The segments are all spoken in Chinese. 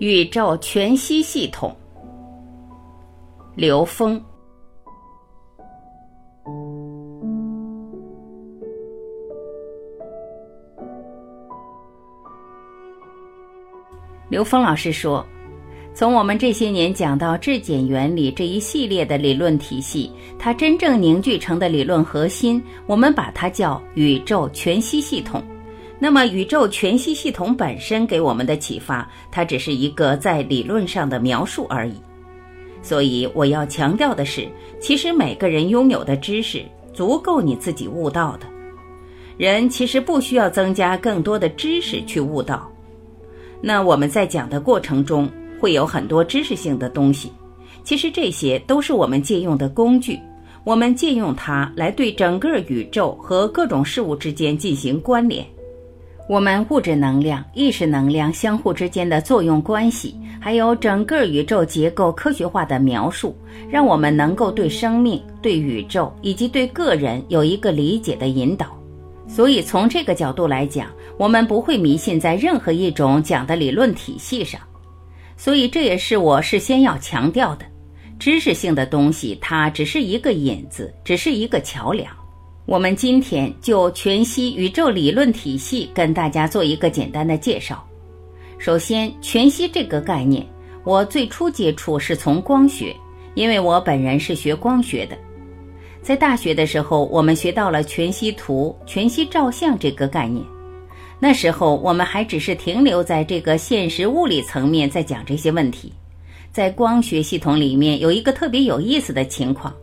宇宙全息系统，刘峰。刘峰老师说：“从我们这些年讲到质检原理这一系列的理论体系，它真正凝聚成的理论核心，我们把它叫宇宙全息系统。那么，宇宙全息系统本身给我们的启发，它只是一个在理论上的描述而已。所以，我要强调的是，其实每个人拥有的知识足够你自己悟道的。人其实不需要增加更多的知识去悟道。”那我们在讲的过程中会有很多知识性的东西，其实这些都是我们借用的工具，我们借用它来对整个宇宙和各种事物之间进行关联。我们物质能量、意识能量相互之间的作用关系，还有整个宇宙结构科学化的描述，让我们能够对生命、对宇宙以及对个人有一个理解的引导。所以从这个角度来讲，我们不会迷信在任何一种讲的理论体系上。所以这也是我事先要强调的：知识性的东西，它只是一个引子，只是一个桥梁。我们今天就全息宇宙理论体系跟大家做一个简单的介绍。首先，全息这个概念，我最初接触是从光学，因为我本人是学光学的。在大学的时候，我们学到了全息图、全息照相这个概念。那时候我们还只是停留在这个现实物理层面，在讲这些问题。在光学系统里面有一个特别有意思的情况：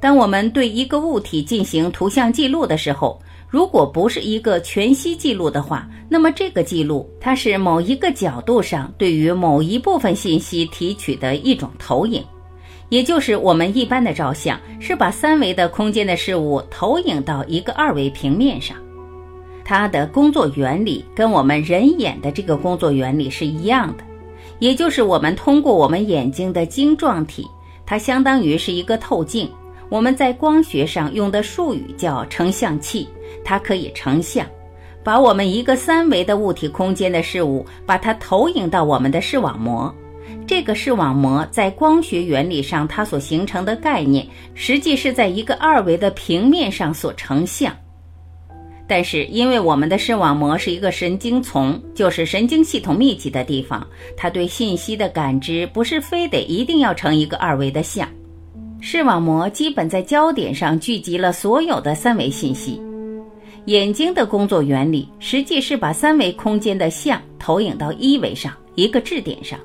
当我们对一个物体进行图像记录的时候，如果不是一个全息记录的话，那么这个记录它是某一个角度上对于某一部分信息提取的一种投影。也就是我们一般的照相是把三维的空间的事物投影到一个二维平面上，它的工作原理跟我们人眼的这个工作原理是一样的，也就是我们通过我们眼睛的晶状体，它相当于是一个透镜。我们在光学上用的术语叫成像器，它可以成像，把我们一个三维的物体空间的事物，把它投影到我们的视网膜。这个视网膜在光学原理上，它所形成的概念，实际是在一个二维的平面上所成像。但是，因为我们的视网膜是一个神经丛，就是神经系统密集的地方，它对信息的感知不是非得一定要成一个二维的像。视网膜基本在焦点上聚集了所有的三维信息。眼睛的工作原理，实际是把三维空间的像投影到一维上一个质点上。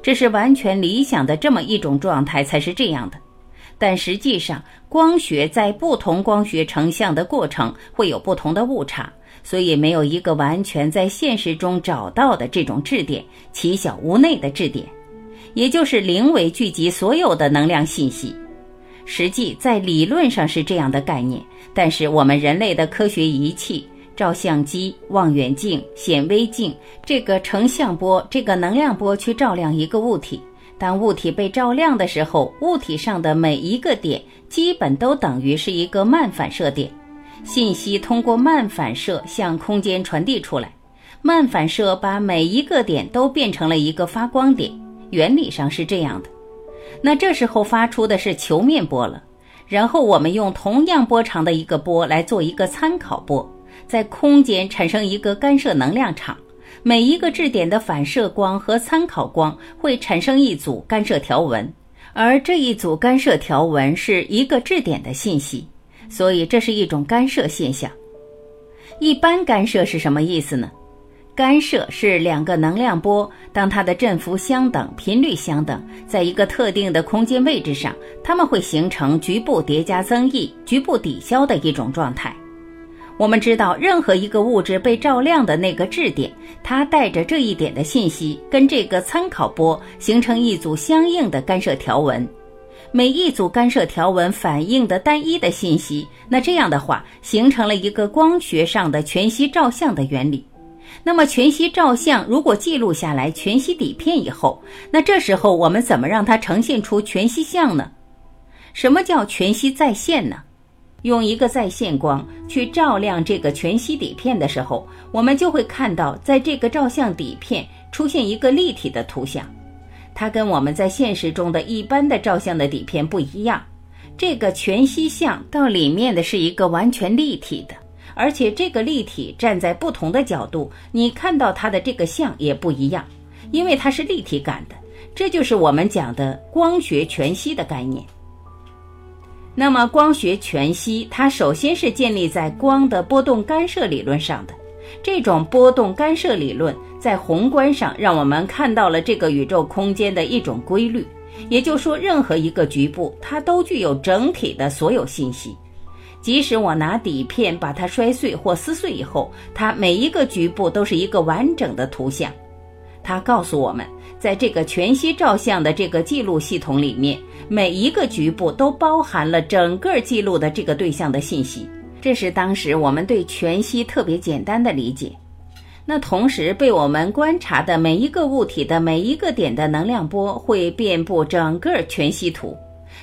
这是完全理想的这么一种状态才是这样的，但实际上，光学在不同光学成像的过程会有不同的误差，所以没有一个完全在现实中找到的这种质点，其小无内的质点，也就是零维聚集所有的能量信息。实际在理论上是这样的概念，但是我们人类的科学仪器。照相机、望远镜、显微镜，这个成像波、这个能量波去照亮一个物体。当物体被照亮的时候，物体上的每一个点基本都等于是一个慢反射点，信息通过慢反射向空间传递出来。慢反射把每一个点都变成了一个发光点，原理上是这样的。那这时候发出的是球面波了，然后我们用同样波长的一个波来做一个参考波。在空间产生一个干涉能量场，每一个质点的反射光和参考光会产生一组干涉条纹，而这一组干涉条纹是一个质点的信息，所以这是一种干涉现象。一般干涉是什么意思呢？干涉是两个能量波，当它的振幅相等、频率相等，在一个特定的空间位置上，它们会形成局部叠加增益、局部抵消的一种状态。我们知道，任何一个物质被照亮的那个质点，它带着这一点的信息，跟这个参考波形成一组相应的干涉条纹。每一组干涉条纹反映的单一的信息，那这样的话，形成了一个光学上的全息照相的原理。那么，全息照相如果记录下来全息底片以后，那这时候我们怎么让它呈现出全息像呢？什么叫全息再现呢？用一个在线光去照亮这个全息底片的时候，我们就会看到，在这个照相底片出现一个立体的图像。它跟我们在现实中的一般的照相的底片不一样。这个全息像到里面的是一个完全立体的，而且这个立体站在不同的角度，你看到它的这个像也不一样，因为它是立体感的。这就是我们讲的光学全息的概念。那么，光学全息它首先是建立在光的波动干涉理论上的。这种波动干涉理论在宏观上让我们看到了这个宇宙空间的一种规律，也就是说，任何一个局部它都具有整体的所有信息。即使我拿底片把它摔碎或撕碎以后，它每一个局部都是一个完整的图像。它告诉我们。在这个全息照相的这个记录系统里面，每一个局部都包含了整个记录的这个对象的信息。这是当时我们对全息特别简单的理解。那同时被我们观察的每一个物体的每一个点的能量波会遍布整个全息图。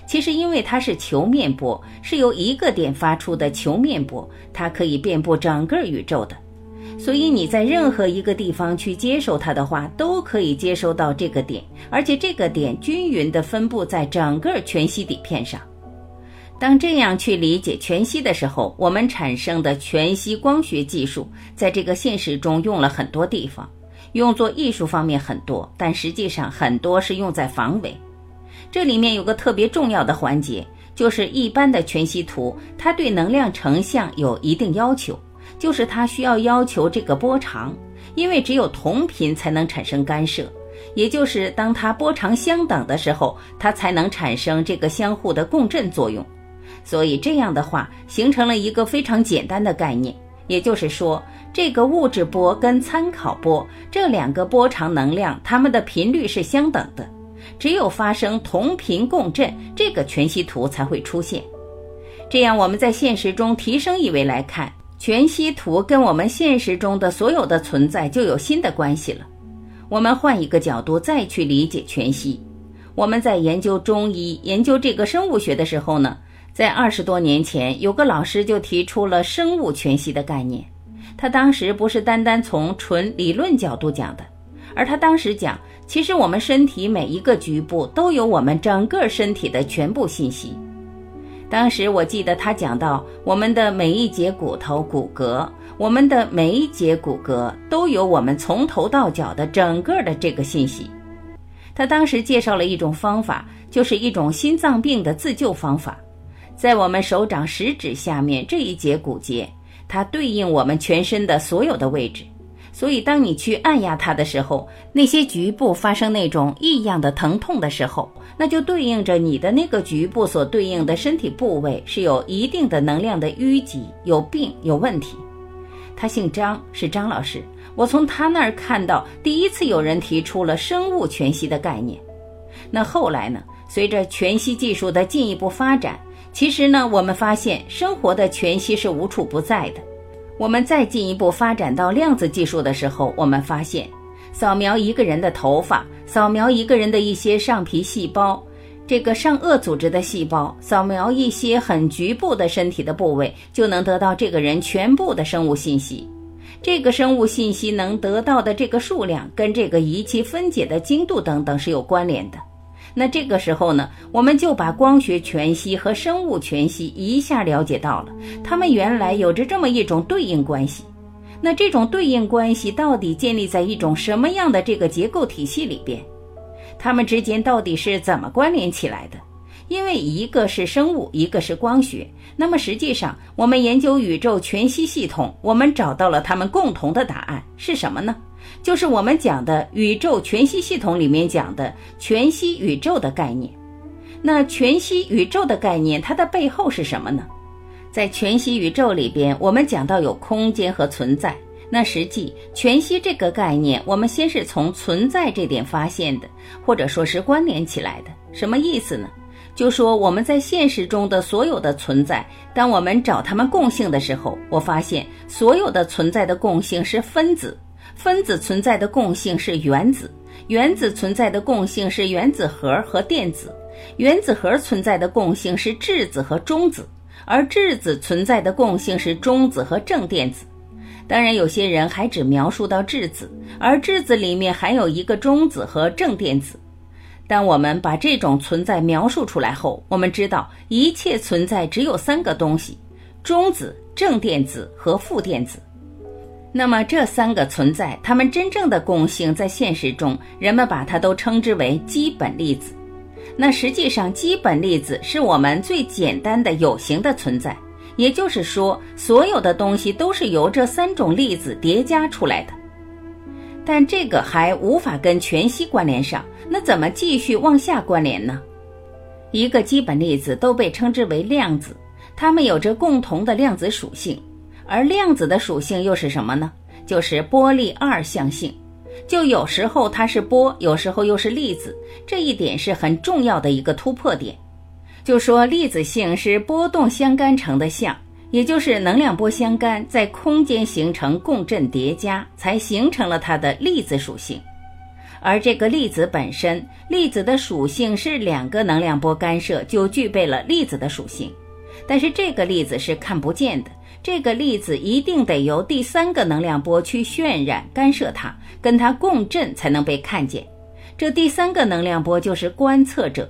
其实因为它是球面波，是由一个点发出的球面波，它可以遍布整个宇宙的。所以你在任何一个地方去接收它的话，都可以接收到这个点，而且这个点均匀地分布在整个全息底片上。当这样去理解全息的时候，我们产生的全息光学技术，在这个现实中用了很多地方，用作艺术方面很多，但实际上很多是用在防伪。这里面有个特别重要的环节，就是一般的全息图，它对能量成像有一定要求。就是它需要要求这个波长，因为只有同频才能产生干涉，也就是当它波长相等的时候，它才能产生这个相互的共振作用。所以这样的话，形成了一个非常简单的概念，也就是说，这个物质波跟参考波这两个波长能量，它们的频率是相等的。只有发生同频共振，这个全息图才会出现。这样我们在现实中提升一维来看。全息图跟我们现实中的所有的存在就有新的关系了。我们换一个角度再去理解全息。我们在研究中医、研究这个生物学的时候呢，在二十多年前，有个老师就提出了生物全息的概念。他当时不是单单从纯理论角度讲的，而他当时讲，其实我们身体每一个局部都有我们整个身体的全部信息。当时我记得他讲到，我们的每一节骨头、骨骼，我们的每一节骨骼都有我们从头到脚的整个的这个信息。他当时介绍了一种方法，就是一种心脏病的自救方法，在我们手掌食指下面这一节骨节，它对应我们全身的所有的位置。所以，当你去按压它的时候，那些局部发生那种异样的疼痛的时候，那就对应着你的那个局部所对应的身体部位是有一定的能量的淤积、有病、有问题。他姓张，是张老师。我从他那儿看到，第一次有人提出了生物全息的概念。那后来呢？随着全息技术的进一步发展，其实呢，我们发现生活的全息是无处不在的。我们再进一步发展到量子技术的时候，我们发现，扫描一个人的头发，扫描一个人的一些上皮细胞，这个上颚组织的细胞，扫描一些很局部的身体的部位，就能得到这个人全部的生物信息。这个生物信息能得到的这个数量，跟这个仪器分解的精度等等是有关联的。那这个时候呢，我们就把光学全息和生物全息一下了解到了，它们原来有着这么一种对应关系。那这种对应关系到底建立在一种什么样的这个结构体系里边？它们之间到底是怎么关联起来的？因为一个是生物，一个是光学。那么实际上，我们研究宇宙全息系统，我们找到了它们共同的答案是什么呢？就是我们讲的宇宙全息系统里面讲的全息宇宙的概念。那全息宇宙的概念，它的背后是什么呢？在全息宇宙里边，我们讲到有空间和存在。那实际全息这个概念，我们先是从存在这点发现的，或者说是关联起来的。什么意思呢？就说我们在现实中的所有的存在，当我们找它们共性的时候，我发现所有的存在的共性是分子。分子存在的共性是原子，原子存在的共性是原子核和电子，原子核存在的共性是质子和中子，而质子存在的共性是中子和正电子。当然，有些人还只描述到质子，而质子里面还有一个中子和正电子。当我们把这种存在描述出来后，我们知道一切存在只有三个东西：中子、正电子和负电子。那么这三个存在，它们真正的共性，在现实中，人们把它都称之为基本粒子。那实际上，基本粒子是我们最简单的有形的存在，也就是说，所有的东西都是由这三种粒子叠加出来的。但这个还无法跟全息关联上，那怎么继续往下关联呢？一个基本粒子都被称之为量子，它们有着共同的量子属性，而量子的属性又是什么呢？就是波粒二象性，就有时候它是波，有时候又是粒子，这一点是很重要的一个突破点。就说粒子性是波动相干成的相。也就是能量波相干，在空间形成共振叠加，才形成了它的粒子属性。而这个粒子本身，粒子的属性是两个能量波干涉就具备了粒子的属性。但是这个粒子是看不见的，这个粒子一定得由第三个能量波去渲染干涉它，跟它共振才能被看见。这第三个能量波就是观测者。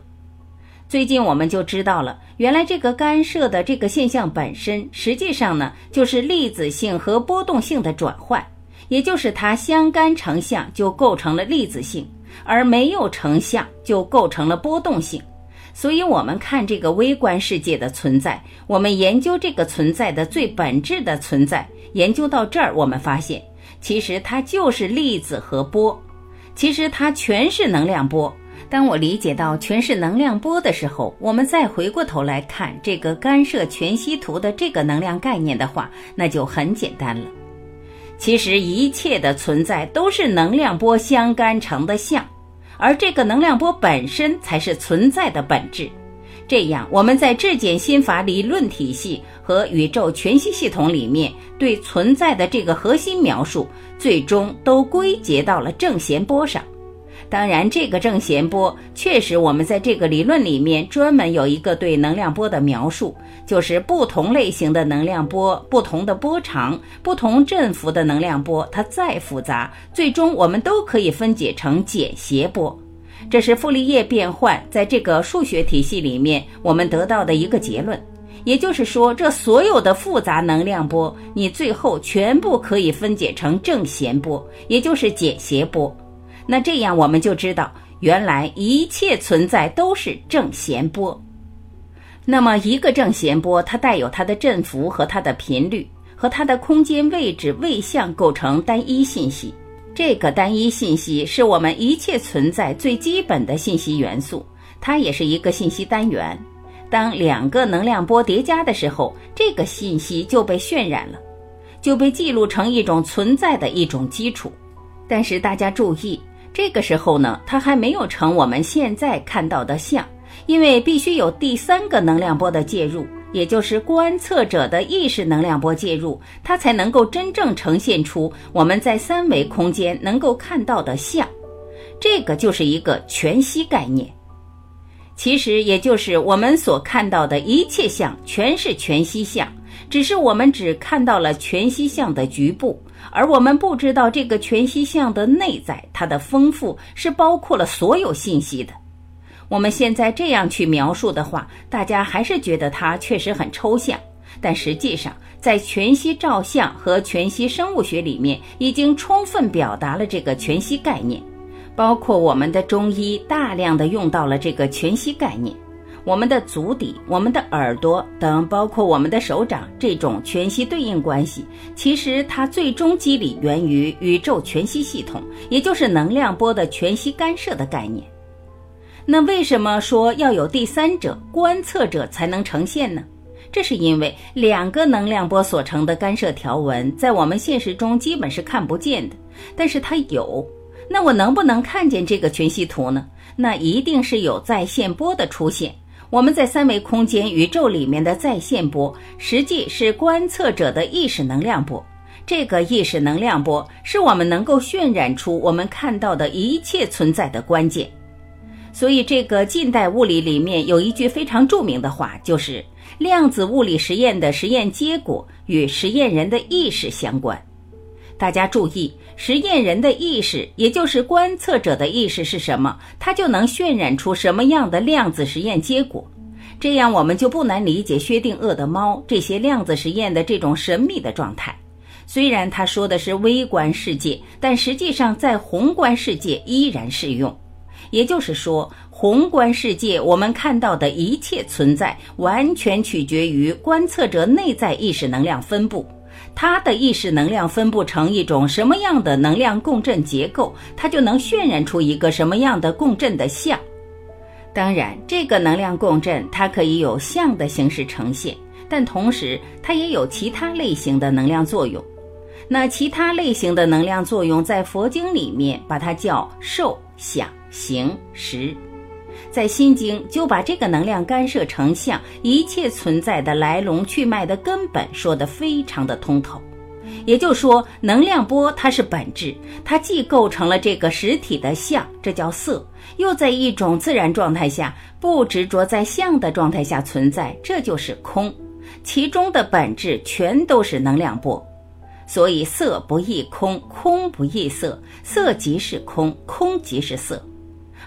最近我们就知道了，原来这个干涉的这个现象本身，实际上呢就是粒子性和波动性的转换，也就是它相干成像就构成了粒子性，而没有成像就构成了波动性。所以，我们看这个微观世界的存在，我们研究这个存在的最本质的存在，研究到这儿，我们发现，其实它就是粒子和波，其实它全是能量波。当我理解到全是能量波的时候，我们再回过头来看这个干涉全息图的这个能量概念的话，那就很简单了。其实一切的存在都是能量波相干成的像，而这个能量波本身才是存在的本质。这样，我们在质检心法理论体系和宇宙全息系统里面对存在的这个核心描述，最终都归结到了正弦波上。当然，这个正弦波确实，我们在这个理论里面专门有一个对能量波的描述，就是不同类型的能量波、不同的波长、不同振幅的能量波，它再复杂，最终我们都可以分解成简谐波。这是傅立叶变换在这个数学体系里面我们得到的一个结论。也就是说，这所有的复杂能量波，你最后全部可以分解成正弦波，也就是简谐波。那这样我们就知道，原来一切存在都是正弦波。那么一个正弦波，它带有它的振幅和它的频率，和它的空间位置位相构成单一信息。这个单一信息是我们一切存在最基本的信息元素，它也是一个信息单元。当两个能量波叠加的时候，这个信息就被渲染了，就被记录成一种存在的一种基础。但是大家注意。这个时候呢，它还没有成我们现在看到的像，因为必须有第三个能量波的介入，也就是观测者的意识能量波介入，它才能够真正呈现出我们在三维空间能够看到的像。这个就是一个全息概念，其实也就是我们所看到的一切像全是全息像，只是我们只看到了全息像的局部。而我们不知道这个全息像的内在，它的丰富是包括了所有信息的。我们现在这样去描述的话，大家还是觉得它确实很抽象。但实际上，在全息照相和全息生物学里面，已经充分表达了这个全息概念，包括我们的中医大量的用到了这个全息概念。我们的足底、我们的耳朵等，包括我们的手掌，这种全息对应关系，其实它最终机理源于宇宙全息系统，也就是能量波的全息干涉的概念。那为什么说要有第三者观测者才能呈现呢？这是因为两个能量波所成的干涉条纹，在我们现实中基本是看不见的，但是它有。那我能不能看见这个全息图呢？那一定是有在线波的出现。我们在三维空间宇宙里面的在线波，实际是观测者的意识能量波。这个意识能量波是我们能够渲染出我们看到的一切存在的关键。所以，这个近代物理里面有一句非常著名的话，就是量子物理实验的实验结果与实验人的意识相关。大家注意，实验人的意识，也就是观测者的意识是什么，它就能渲染出什么样的量子实验结果。这样，我们就不难理解薛定谔的猫这些量子实验的这种神秘的状态。虽然他说的是微观世界，但实际上在宏观世界依然适用。也就是说，宏观世界我们看到的一切存在，完全取决于观测者内在意识能量分布。它的意识能量分布成一种什么样的能量共振结构，它就能渲染出一个什么样的共振的像。当然，这个能量共振它可以有像的形式呈现，但同时它也有其他类型的能量作用。那其他类型的能量作用，在佛经里面把它叫受、想、行、识，在心经就把这个能量干涉成像，一切存在的来龙去脉的根本说得非常的通透。也就是说，能量波它是本质，它既构成了这个实体的像，这叫色，又在一种自然状态下不执着在像的状态下存在，这就是空。其中的本质全都是能量波。所以色不异空，空不异色，色即是空，空即是色，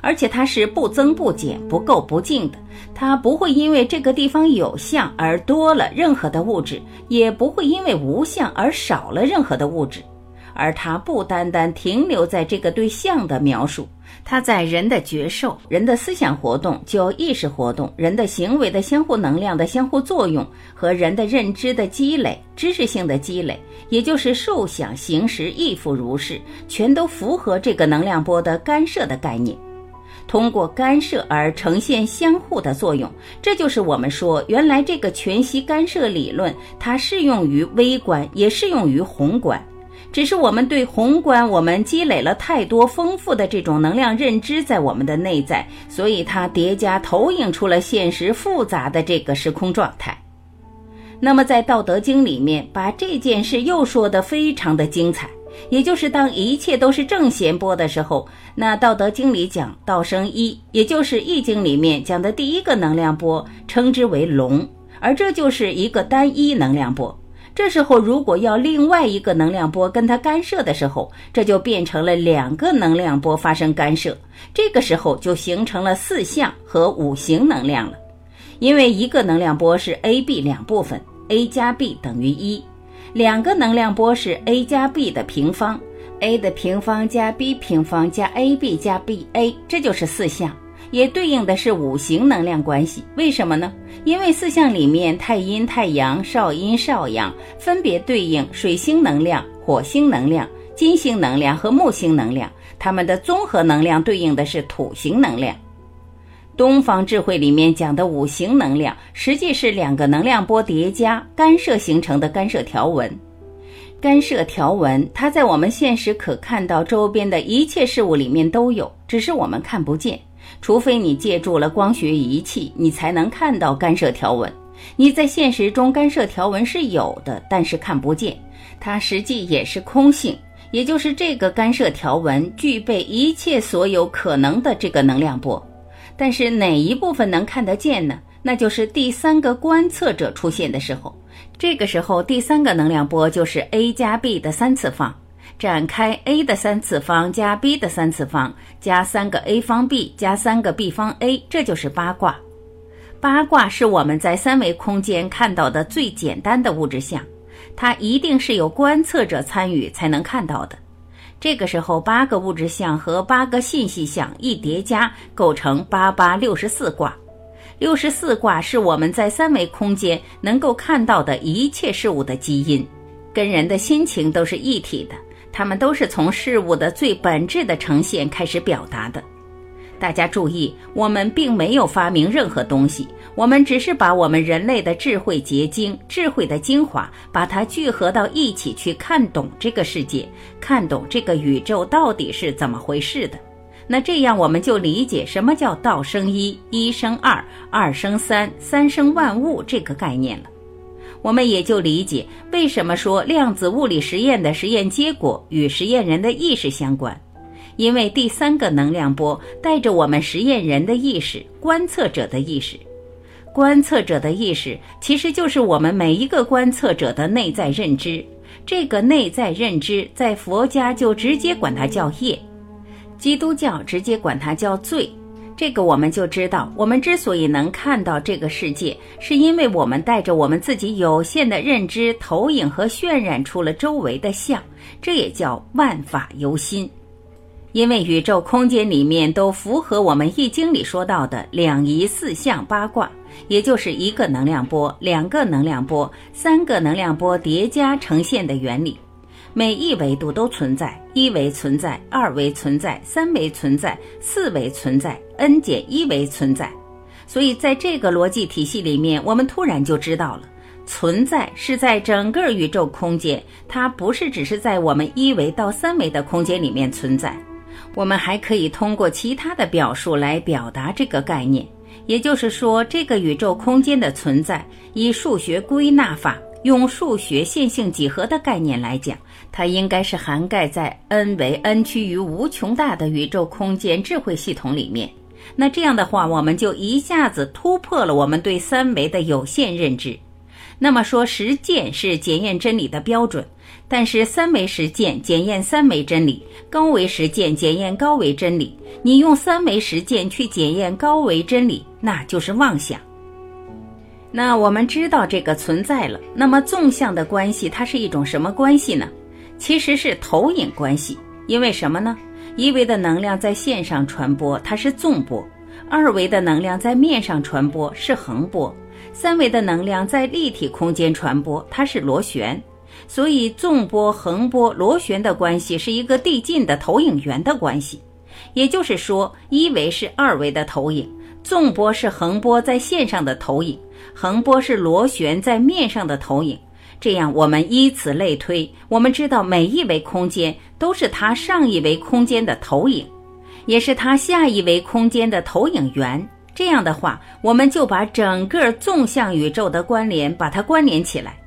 而且它是不增不减、不垢不净的，它不会因为这个地方有相而多了任何的物质，也不会因为无相而少了任何的物质。而它不单单停留在这个对象的描述，它在人的觉受、人的思想活动、就意识活动、人的行为的相互能量的相互作用和人的认知的积累、知识性的积累，也就是受想行识亦复如是，全都符合这个能量波的干涉的概念。通过干涉而呈现相互的作用，这就是我们说原来这个全息干涉理论，它适用于微观，也适用于宏观。只是我们对宏观，我们积累了太多丰富的这种能量认知在我们的内在，所以它叠加投影出了现实复杂的这个时空状态。那么在《道德经》里面，把这件事又说得非常的精彩，也就是当一切都是正弦波的时候，那《道德经》里讲道生一，也就是《易经》里面讲的第一个能量波，称之为龙，而这就是一个单一能量波。这时候，如果要另外一个能量波跟它干涉的时候，这就变成了两个能量波发生干涉。这个时候就形成了四象和五行能量了。因为一个能量波是 A、B 两部分，A 加 B 等于一；两个能量波是 A 加 B 的平方，A 的平方加 B 平方加 AB 加 BA，这就是四象。也对应的是五行能量关系，为什么呢？因为四象里面太阴、太阳、少阴、少阳分别对应水星能量、火星能量、金星能量和木星能量，它们的综合能量对应的是土星能量。东方智慧里面讲的五行能量，实际是两个能量波叠加干涉形成的干涉条纹。干涉条纹，它在我们现实可看到周边的一切事物里面都有，只是我们看不见。除非你借助了光学仪器，你才能看到干涉条纹。你在现实中干涉条纹是有的，但是看不见，它实际也是空性。也就是这个干涉条纹具备一切所有可能的这个能量波，但是哪一部分能看得见呢？那就是第三个观测者出现的时候，这个时候第三个能量波就是 a 加 b 的三次方。展开 a 的三次方加 b 的三次方加三个 a 方 b 加三个 b 方 a，这就是八卦。八卦是我们在三维空间看到的最简单的物质像，它一定是有观测者参与才能看到的。这个时候，八个物质相和八个信息相一叠加，构成八八六十四卦。六十四卦是我们在三维空间能够看到的一切事物的基因，跟人的心情都是一体的。它们都是从事物的最本质的呈现开始表达的。大家注意，我们并没有发明任何东西，我们只是把我们人类的智慧结晶、智慧的精华，把它聚合到一起去看懂这个世界，看懂这个宇宙到底是怎么回事的。那这样我们就理解什么叫道生一，一生二，二生三，三生万物这个概念了。我们也就理解为什么说量子物理实验的实验结果与实验人的意识相关，因为第三个能量波带着我们实验人的意识、观测者的意识。观测者的意识其实就是我们每一个观测者的内在认知。这个内在认知，在佛家就直接管它叫业，基督教直接管它叫罪。这个我们就知道，我们之所以能看到这个世界，是因为我们带着我们自己有限的认知投影和渲染出了周围的相，这也叫万法由心。因为宇宙空间里面都符合我们易经里说到的两仪四象八卦，也就是一个能量波、两个能量波、三个能量波叠加呈现的原理。每一维度都存在，一维存在，二维存在，三维存在，四维存在，n 减一维存在。所以在这个逻辑体系里面，我们突然就知道了，存在是在整个宇宙空间，它不是只是在我们一维到三维的空间里面存在。我们还可以通过其他的表述来表达这个概念，也就是说，这个宇宙空间的存在，以数学归纳法，用数学线性几何的概念来讲。它应该是涵盖在 n 为 n 趋于无穷大的宇宙空间智慧系统里面。那这样的话，我们就一下子突破了我们对三维的有限认知。那么说，实践是检验真理的标准，但是三维实践检验三维真理，高维实践检验高维真理。你用三维实践去检验高维真理，那就是妄想。那我们知道这个存在了，那么纵向的关系它是一种什么关系呢？其实是投影关系，因为什么呢？一维的能量在线上传播，它是纵波；二维的能量在面上传播是横波；三维的能量在立体空间传播，它是螺旋。所以，纵波、横波、螺旋的关系是一个递进的投影源的关系。也就是说，一维是二维的投影，纵波是横波在线上的投影，横波是螺旋在面上的投影。这样，我们依此类推，我们知道每一维空间都是它上一维空间的投影，也是它下一维空间的投影源。这样的话，我们就把整个纵向宇宙的关联把它关联起来。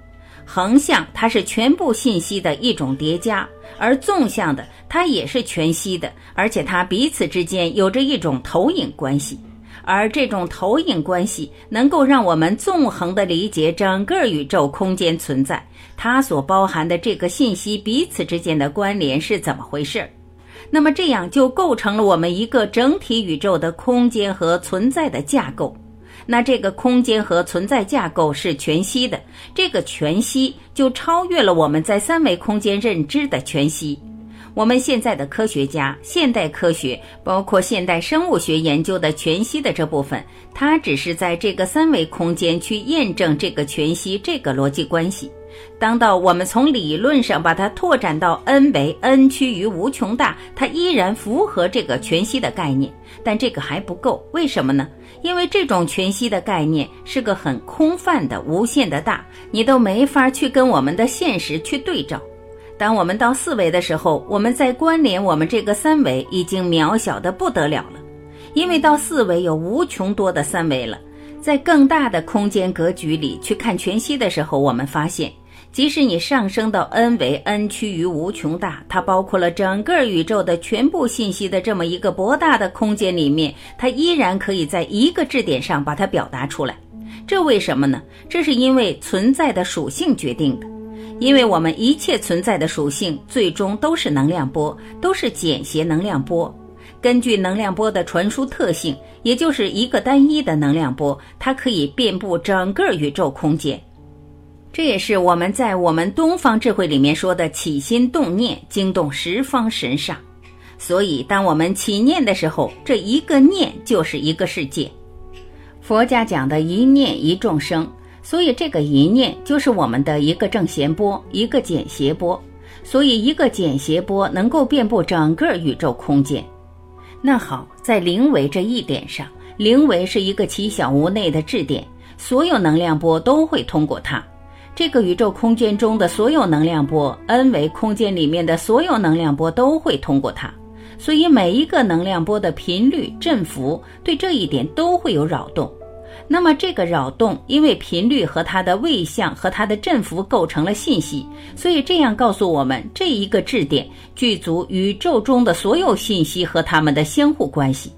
横向它是全部信息的一种叠加，而纵向的它也是全息的，而且它彼此之间有着一种投影关系。而这种投影关系能够让我们纵横地理解整个宇宙空间存在，它所包含的这个信息彼此之间的关联是怎么回事儿？那么这样就构成了我们一个整体宇宙的空间和存在的架构。那这个空间和存在架构是全息的，这个全息就超越了我们在三维空间认知的全息。我们现在的科学家，现代科学包括现代生物学研究的全息的这部分，它只是在这个三维空间去验证这个全息这个逻辑关系。当到我们从理论上把它拓展到 n 为 n 趋于无穷大，它依然符合这个全息的概念，但这个还不够。为什么呢？因为这种全息的概念是个很空泛的、无限的大，你都没法去跟我们的现实去对照。当我们到四维的时候，我们在关联我们这个三维已经渺小的不得了了，因为到四维有无穷多的三维了。在更大的空间格局里去看全息的时候，我们发现，即使你上升到 n 为 n 趋于无穷大，它包括了整个宇宙的全部信息的这么一个博大的空间里面，它依然可以在一个质点上把它表达出来。这为什么呢？这是因为存在的属性决定的。因为我们一切存在的属性最终都是能量波，都是简谐能量波。根据能量波的传输特性，也就是一个单一的能量波，它可以遍布整个宇宙空间。这也是我们在我们东方智慧里面说的起心动念，惊动十方神煞。所以，当我们起念的时候，这一个念就是一个世界。佛家讲的一念一众生。所以，这个一念就是我们的一个正弦波，一个简谐波。所以，一个简谐波能够遍布整个宇宙空间。那好，在零维这一点上，零维是一个奇小无内的质点，所有能量波都会通过它。这个宇宙空间中的所有能量波，n 维空间里面的所有能量波都会通过它。所以，每一个能量波的频率振幅对这一点都会有扰动。那么这个扰动，因为频率和它的位相和它的振幅构成了信息，所以这样告诉我们，这一个质点具足宇宙中的所有信息和它们的相互关系。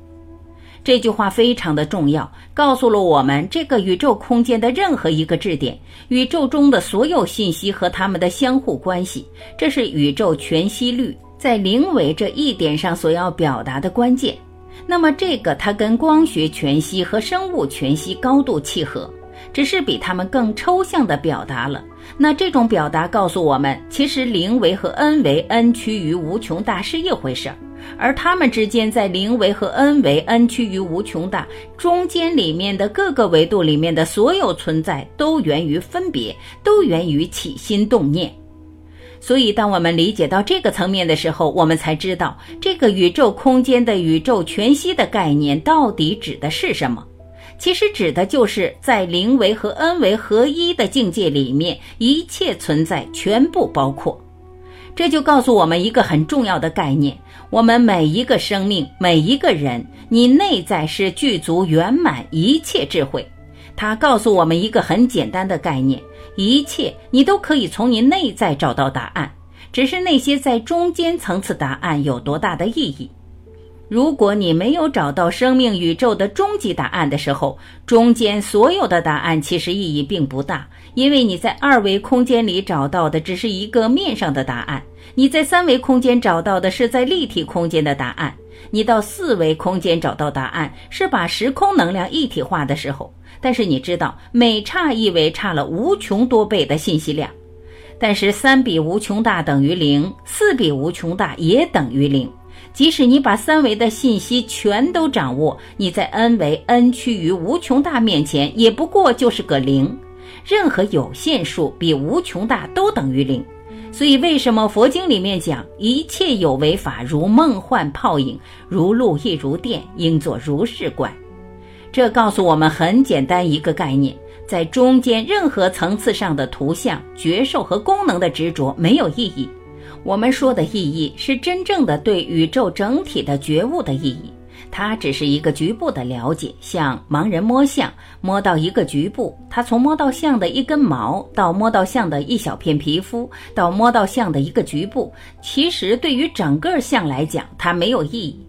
这句话非常的重要，告诉了我们这个宇宙空间的任何一个质点，宇宙中的所有信息和它们的相互关系，这是宇宙全息律在零维这一点上所要表达的关键。那么，这个它跟光学全息和生物全息高度契合，只是比它们更抽象的表达了。那这种表达告诉我们，其实零维和 n 维 n 趋于无穷大是一回事儿。而它们之间在零维和 n 维 n 趋于无穷大中间里面的各个维度里面的所有存在，都源于分别，都源于起心动念。所以，当我们理解到这个层面的时候，我们才知道这个宇宙空间的宇宙全息的概念到底指的是什么。其实指的就是在零维和 n 维合一的境界里面，一切存在全部包括。这就告诉我们一个很重要的概念：我们每一个生命，每一个人，你内在是具足圆满一切智慧。它告诉我们一个很简单的概念：一切你都可以从你内在找到答案，只是那些在中间层次答案有多大的意义。如果你没有找到生命宇宙的终极答案的时候，中间所有的答案其实意义并不大，因为你在二维空间里找到的只是一个面上的答案，你在三维空间找到的是在立体空间的答案，你到四维空间找到答案是把时空能量一体化的时候。但是你知道，每差一维差了无穷多倍的信息量，但是三比无穷大等于零，四比无穷大也等于零。即使你把三维的信息全都掌握，你在 n 维 n 趋于无穷大面前，也不过就是个零。任何有限数比无穷大都等于零。所以，为什么佛经里面讲一切有为法如梦幻泡影，如露亦如电，应作如是观？这告诉我们很简单一个概念：在中间任何层次上的图像、觉受和功能的执着没有意义。我们说的意义是真正的对宇宙整体的觉悟的意义，它只是一个局部的了解，像盲人摸象，摸到一个局部，他从摸到象的一根毛，到摸到象的一小片皮肤，到摸到象的一个局部，其实对于整个象来讲，它没有意义。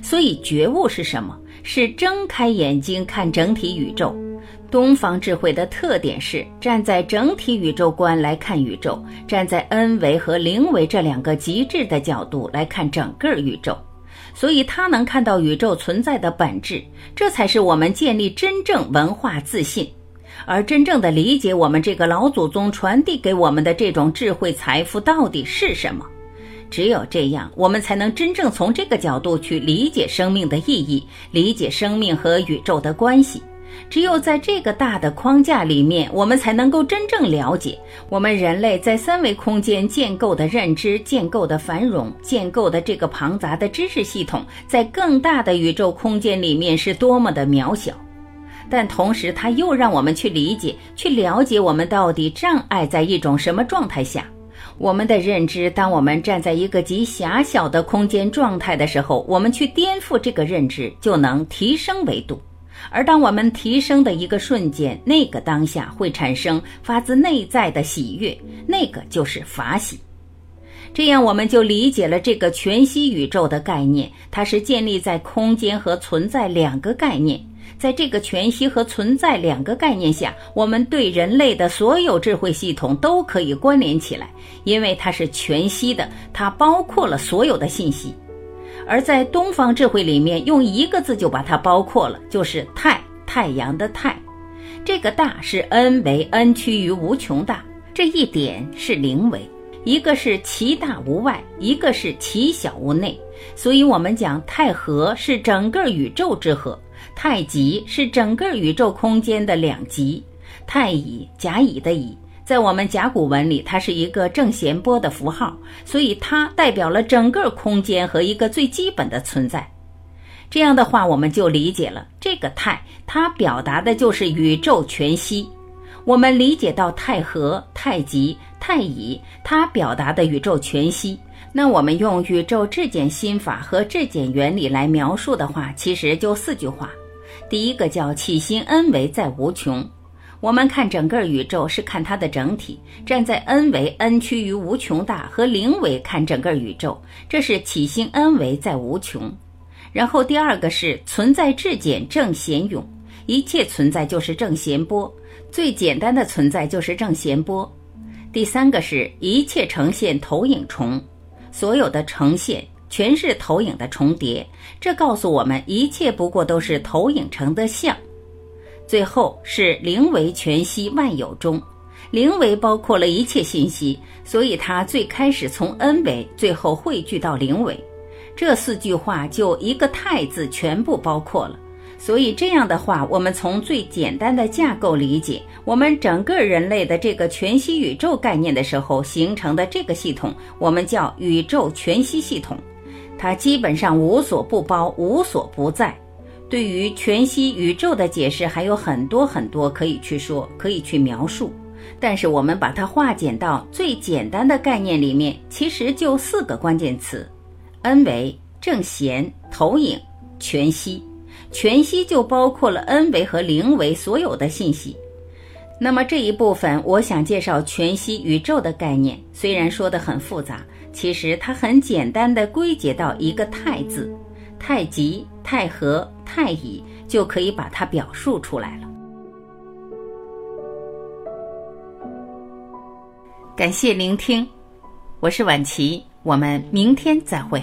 所以觉悟是什么？是睁开眼睛看整体宇宙。东方智慧的特点是站在整体宇宙观来看宇宙，站在 n 维和零维这两个极致的角度来看整个宇宙，所以他能看到宇宙存在的本质，这才是我们建立真正文化自信，而真正的理解我们这个老祖宗传递给我们的这种智慧财富到底是什么。只有这样，我们才能真正从这个角度去理解生命的意义，理解生命和宇宙的关系。只有在这个大的框架里面，我们才能够真正了解我们人类在三维空间建构的认知、建构的繁荣、建构的这个庞杂的知识系统，在更大的宇宙空间里面是多么的渺小。但同时，它又让我们去理解、去了解我们到底障碍在一种什么状态下。我们的认知，当我们站在一个极狭小的空间状态的时候，我们去颠覆这个认知，就能提升维度。而当我们提升的一个瞬间，那个当下会产生发自内在的喜悦，那个就是法喜。这样，我们就理解了这个全息宇宙的概念，它是建立在空间和存在两个概念。在这个全息和存在两个概念下，我们对人类的所有智慧系统都可以关联起来，因为它是全息的，它包括了所有的信息。而在东方智慧里面，用一个字就把它包括了，就是太太阳的太。这个大是 n 为 n 趋于无穷大，这一点是零维，一个是其大无外，一个是其小无内。所以，我们讲太和是整个宇宙之和，太极是整个宇宙空间的两极，太乙甲乙的乙。在我们甲骨文里，它是一个正弦波的符号，所以它代表了整个空间和一个最基本的存在。这样的话，我们就理解了这个太，它表达的就是宇宙全息。我们理解到太和、太极、太乙，它表达的宇宙全息。那我们用宇宙质简心法和质简原理来描述的话，其实就四句话。第一个叫起心恩为在无穷。我们看整个宇宙是看它的整体，站在 n 维 n 趋于无穷大和零维看整个宇宙，这是起心 n 维在无穷。然后第二个是存在质简正弦涌，一切存在就是正弦波，最简单的存在就是正弦波。第三个是一切呈现投影重，所有的呈现全是投影的重叠，这告诉我们一切不过都是投影成的像。最后是零维全息万有中，零维包括了一切信息，所以它最开始从 n 维，最后汇聚到零维。这四句话就一个太字全部包括了。所以这样的话，我们从最简单的架构理解我们整个人类的这个全息宇宙概念的时候形成的这个系统，我们叫宇宙全息系统。它基本上无所不包，无所不在。对于全息宇宙的解释还有很多很多可以去说，可以去描述，但是我们把它化简到最简单的概念里面，其实就四个关键词：n 维、正弦、投影、全息。全息就包括了 n 维和零维所有的信息。那么这一部分，我想介绍全息宇宙的概念，虽然说的很复杂，其实它很简单的归结到一个太字。太极、太和、太乙就可以把它表述出来了。感谢聆听，我是婉琪，我们明天再会。